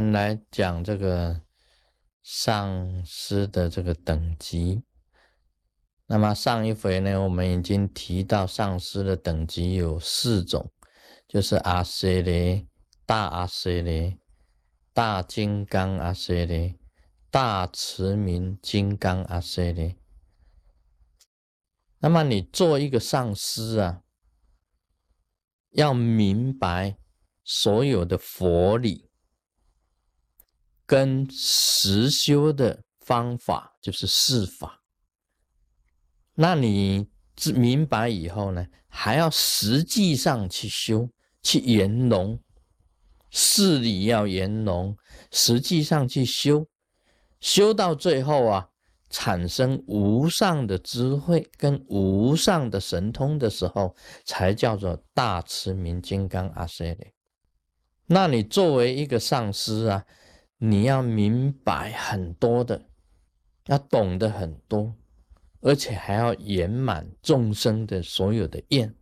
们来讲这个上师的这个等级。那么上一回呢，我们已经提到上师的等级有四种，就是阿舍雷、大阿舍雷、大金刚阿舍雷、大慈明金刚阿舍雷。那么你做一个上师啊，要明白所有的佛理跟实修的方法，就是四法。那你明白以后呢，还要实际上去修，去圆融，事理要圆融，实际上去修，修到最后啊，产生无上的智慧跟无上的神通的时候，才叫做大慈明金刚阿塞利。那你作为一个上师啊，你要明白很多的，要懂得很多。而且还要圆满众生的所有的愿，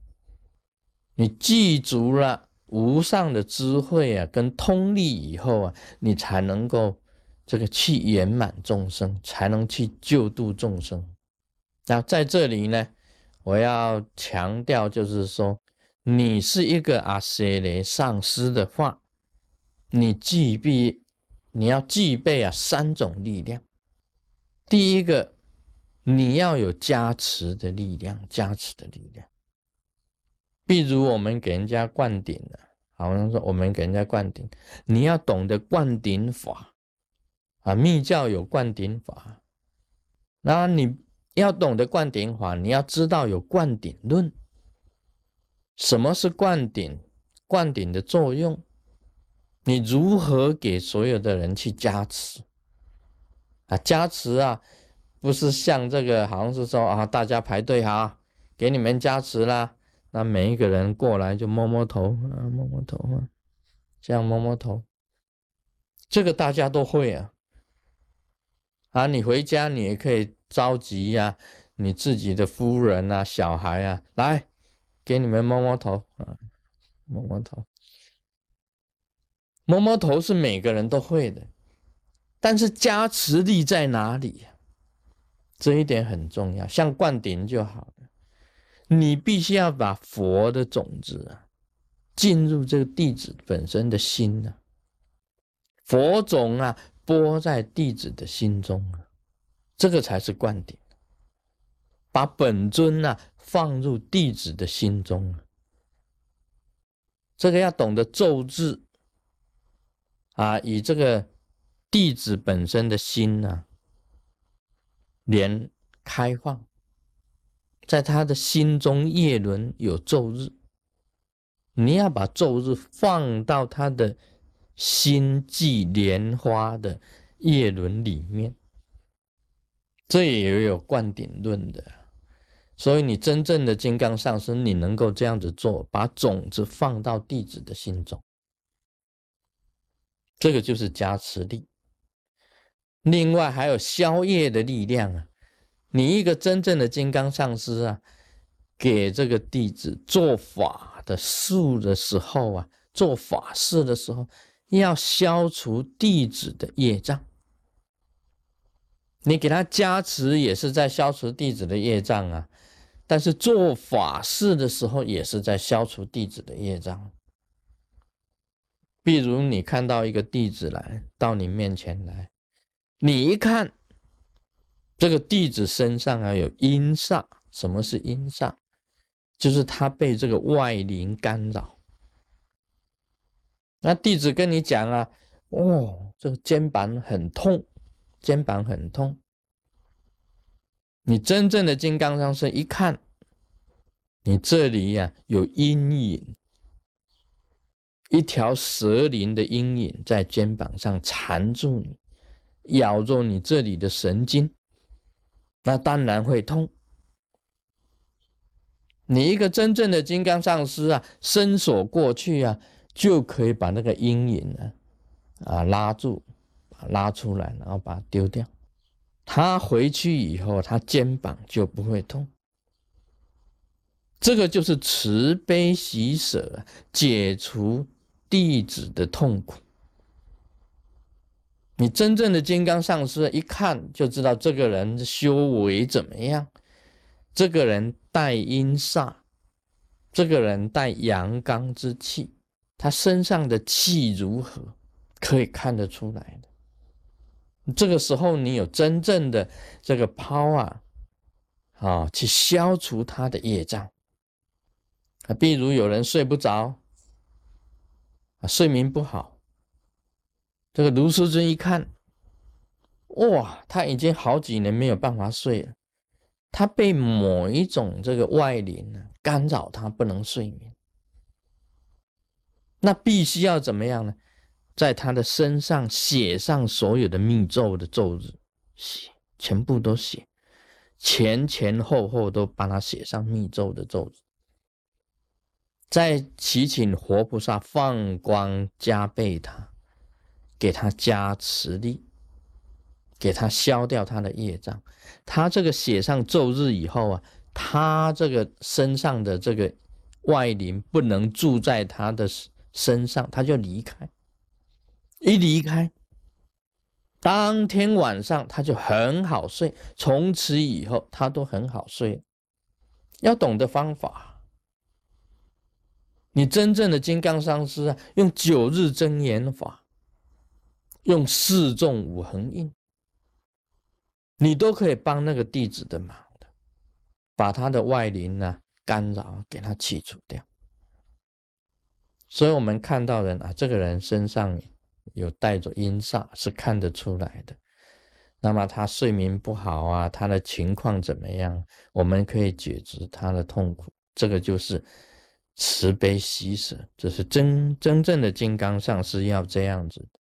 你记足了无上的智慧啊，跟通力以后啊，你才能够这个去圆满众生，才能去救度众生。那在这里呢，我要强调就是说，你是一个阿塞雷上师的话，你既必你要具备啊三种力量，第一个。你要有加持的力量，加持的力量。比如我们给人家灌顶了，好像说我们给人家灌顶，你要懂得灌顶法啊，密教有灌顶法。那你要懂得灌顶法，你要知道有灌顶论。什么是灌顶？灌顶的作用，你如何给所有的人去加持啊？加持啊！不是像这个，好像是说啊，大家排队哈，给你们加持啦。那每一个人过来就摸摸头啊，摸摸头啊，这样摸摸头，这个大家都会啊。啊，你回家你也可以召集呀，你自己的夫人啊、小孩啊，来给你们摸摸头啊，摸摸头，摸摸头是每个人都会的，但是加持力在哪里呀？这一点很重要，像灌顶就好了。你必须要把佛的种子啊，进入这个弟子本身的心呢，佛种啊，播在弟子的心中啊，这个才是灌顶。把本尊啊放入弟子的心中啊，这个要懂得咒字啊，以这个弟子本身的心呢。连开放，在他的心中，叶轮有昼日，你要把昼日放到他的心际莲花的叶轮里面，这也有灌顶论的。所以，你真正的金刚上身，你能够这样子做，把种子放到弟子的心中，这个就是加持力。另外还有消业的力量啊！你一个真正的金刚上师啊，给这个弟子做法的术的时候啊，做法事的时候，要消除弟子的业障。你给他加持也是在消除弟子的业障啊，但是做法事的时候也是在消除弟子的业障。比如你看到一个弟子来到你面前来。你一看，这个弟子身上啊有阴煞。什么是阴煞？就是他被这个外灵干扰。那弟子跟你讲啊，哦，这个肩膀很痛，肩膀很痛。你真正的金刚上身一看，你这里呀有阴影，一条蛇鳞的阴影在肩膀上缠住你。咬住你这里的神经，那当然会痛。你一个真正的金刚上师啊，伸手过去啊，就可以把那个阴影啊啊拉住，拉出来，然后把它丢掉。他回去以后，他肩膀就不会痛。这个就是慈悲喜舍，解除弟子的痛苦。你真正的金刚上师一看就知道这个人修为怎么样，这个人带阴煞，这个人带阳刚之气，他身上的气如何，可以看得出来的。这个时候，你有真正的这个 power 啊，去消除他的业障啊。比如有人睡不着睡眠不好，这个卢师尊一看，哇，他已经好几年没有办法睡了，他被某一种这个外灵呢干扰，他不能睡眠，那必须要怎么样呢？在他的身上写上所有的密咒的咒日，写全部都写，前前后后都帮他写上密咒的咒日，再祈请活菩萨放光加倍他，给他加持力，给他消掉他的业障。他这个写上咒日以后啊，他这个身上的这个外灵不能住在他的身上，他就离开。一离开，当天晚上他就很好睡，从此以后他都很好睡。要懂得方法，你真正的金刚上师啊，用九日真言法，用四众五横印，你都可以帮那个弟子的忙的，把他的外灵呢干扰给他去除掉。所以我们看到人啊，这个人身上。有带着阴煞是看得出来的，那么他睡眠不好啊，他的情况怎么样？我们可以解决他的痛苦，这个就是慈悲喜舍，这是真真正的金刚上是要这样子的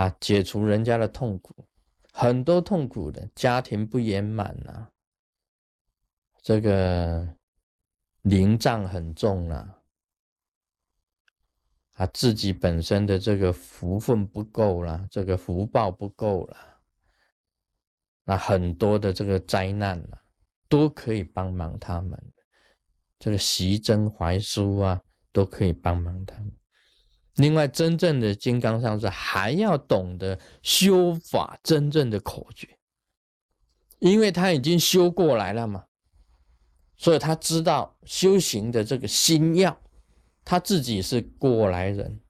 啊，解除人家的痛苦，很多痛苦的家庭不圆满呐，这个灵障很重了啊。自己本身的这个福分不够了，这个福报不够了，那很多的这个灾难啊，都可以帮忙他们。这个习真怀书啊，都可以帮忙他。另外，真正的金刚上师还要懂得修法真正的口诀，因为他已经修过来了嘛，所以他知道修行的这个心要。他自己是过来人，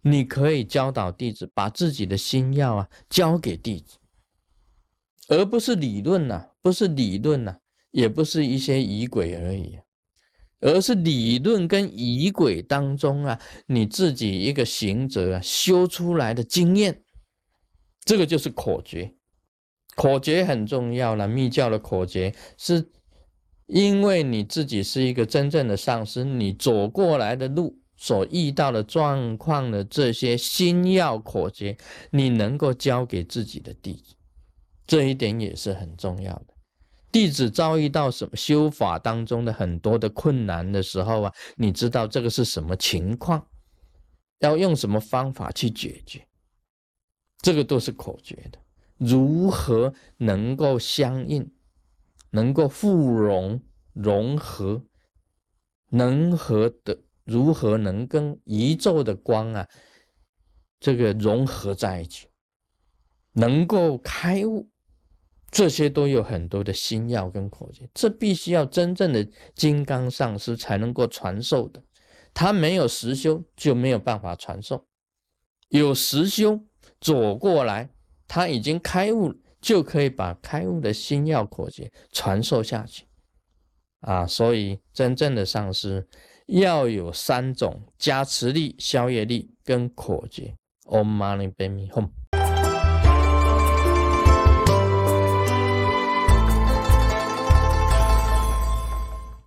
你可以教导弟子，把自己的心要啊交给弟子，而不是理论呐，不是理论呐，也不是一些仪轨而已，而是理论跟仪轨当中啊，你自己一个行者啊修出来的经验，这个就是口诀，口诀很重要了，密教的口诀是。因为你自己是一个真正的上师，你走过来的路所遇到的状况的这些心要口诀，你能够教给自己的弟子，这一点也是很重要的。弟子遭遇到什么修法当中的很多的困难的时候啊，你知道这个是什么情况，要用什么方法去解决，这个都是口诀的，如何能够相应。能够互融融合，能和的如何能跟宇宙的光啊，这个融合在一起，能够开悟，这些都有很多的心要跟口诀，这必须要真正的金刚上师才能够传授的，他没有实修就没有办法传授，有实修走过来，他已经开悟。就可以把开悟的心要口诀传授下去，啊，所以真正的上师要有三种加持力、消业力跟口诀。Om Mani Padme Hum。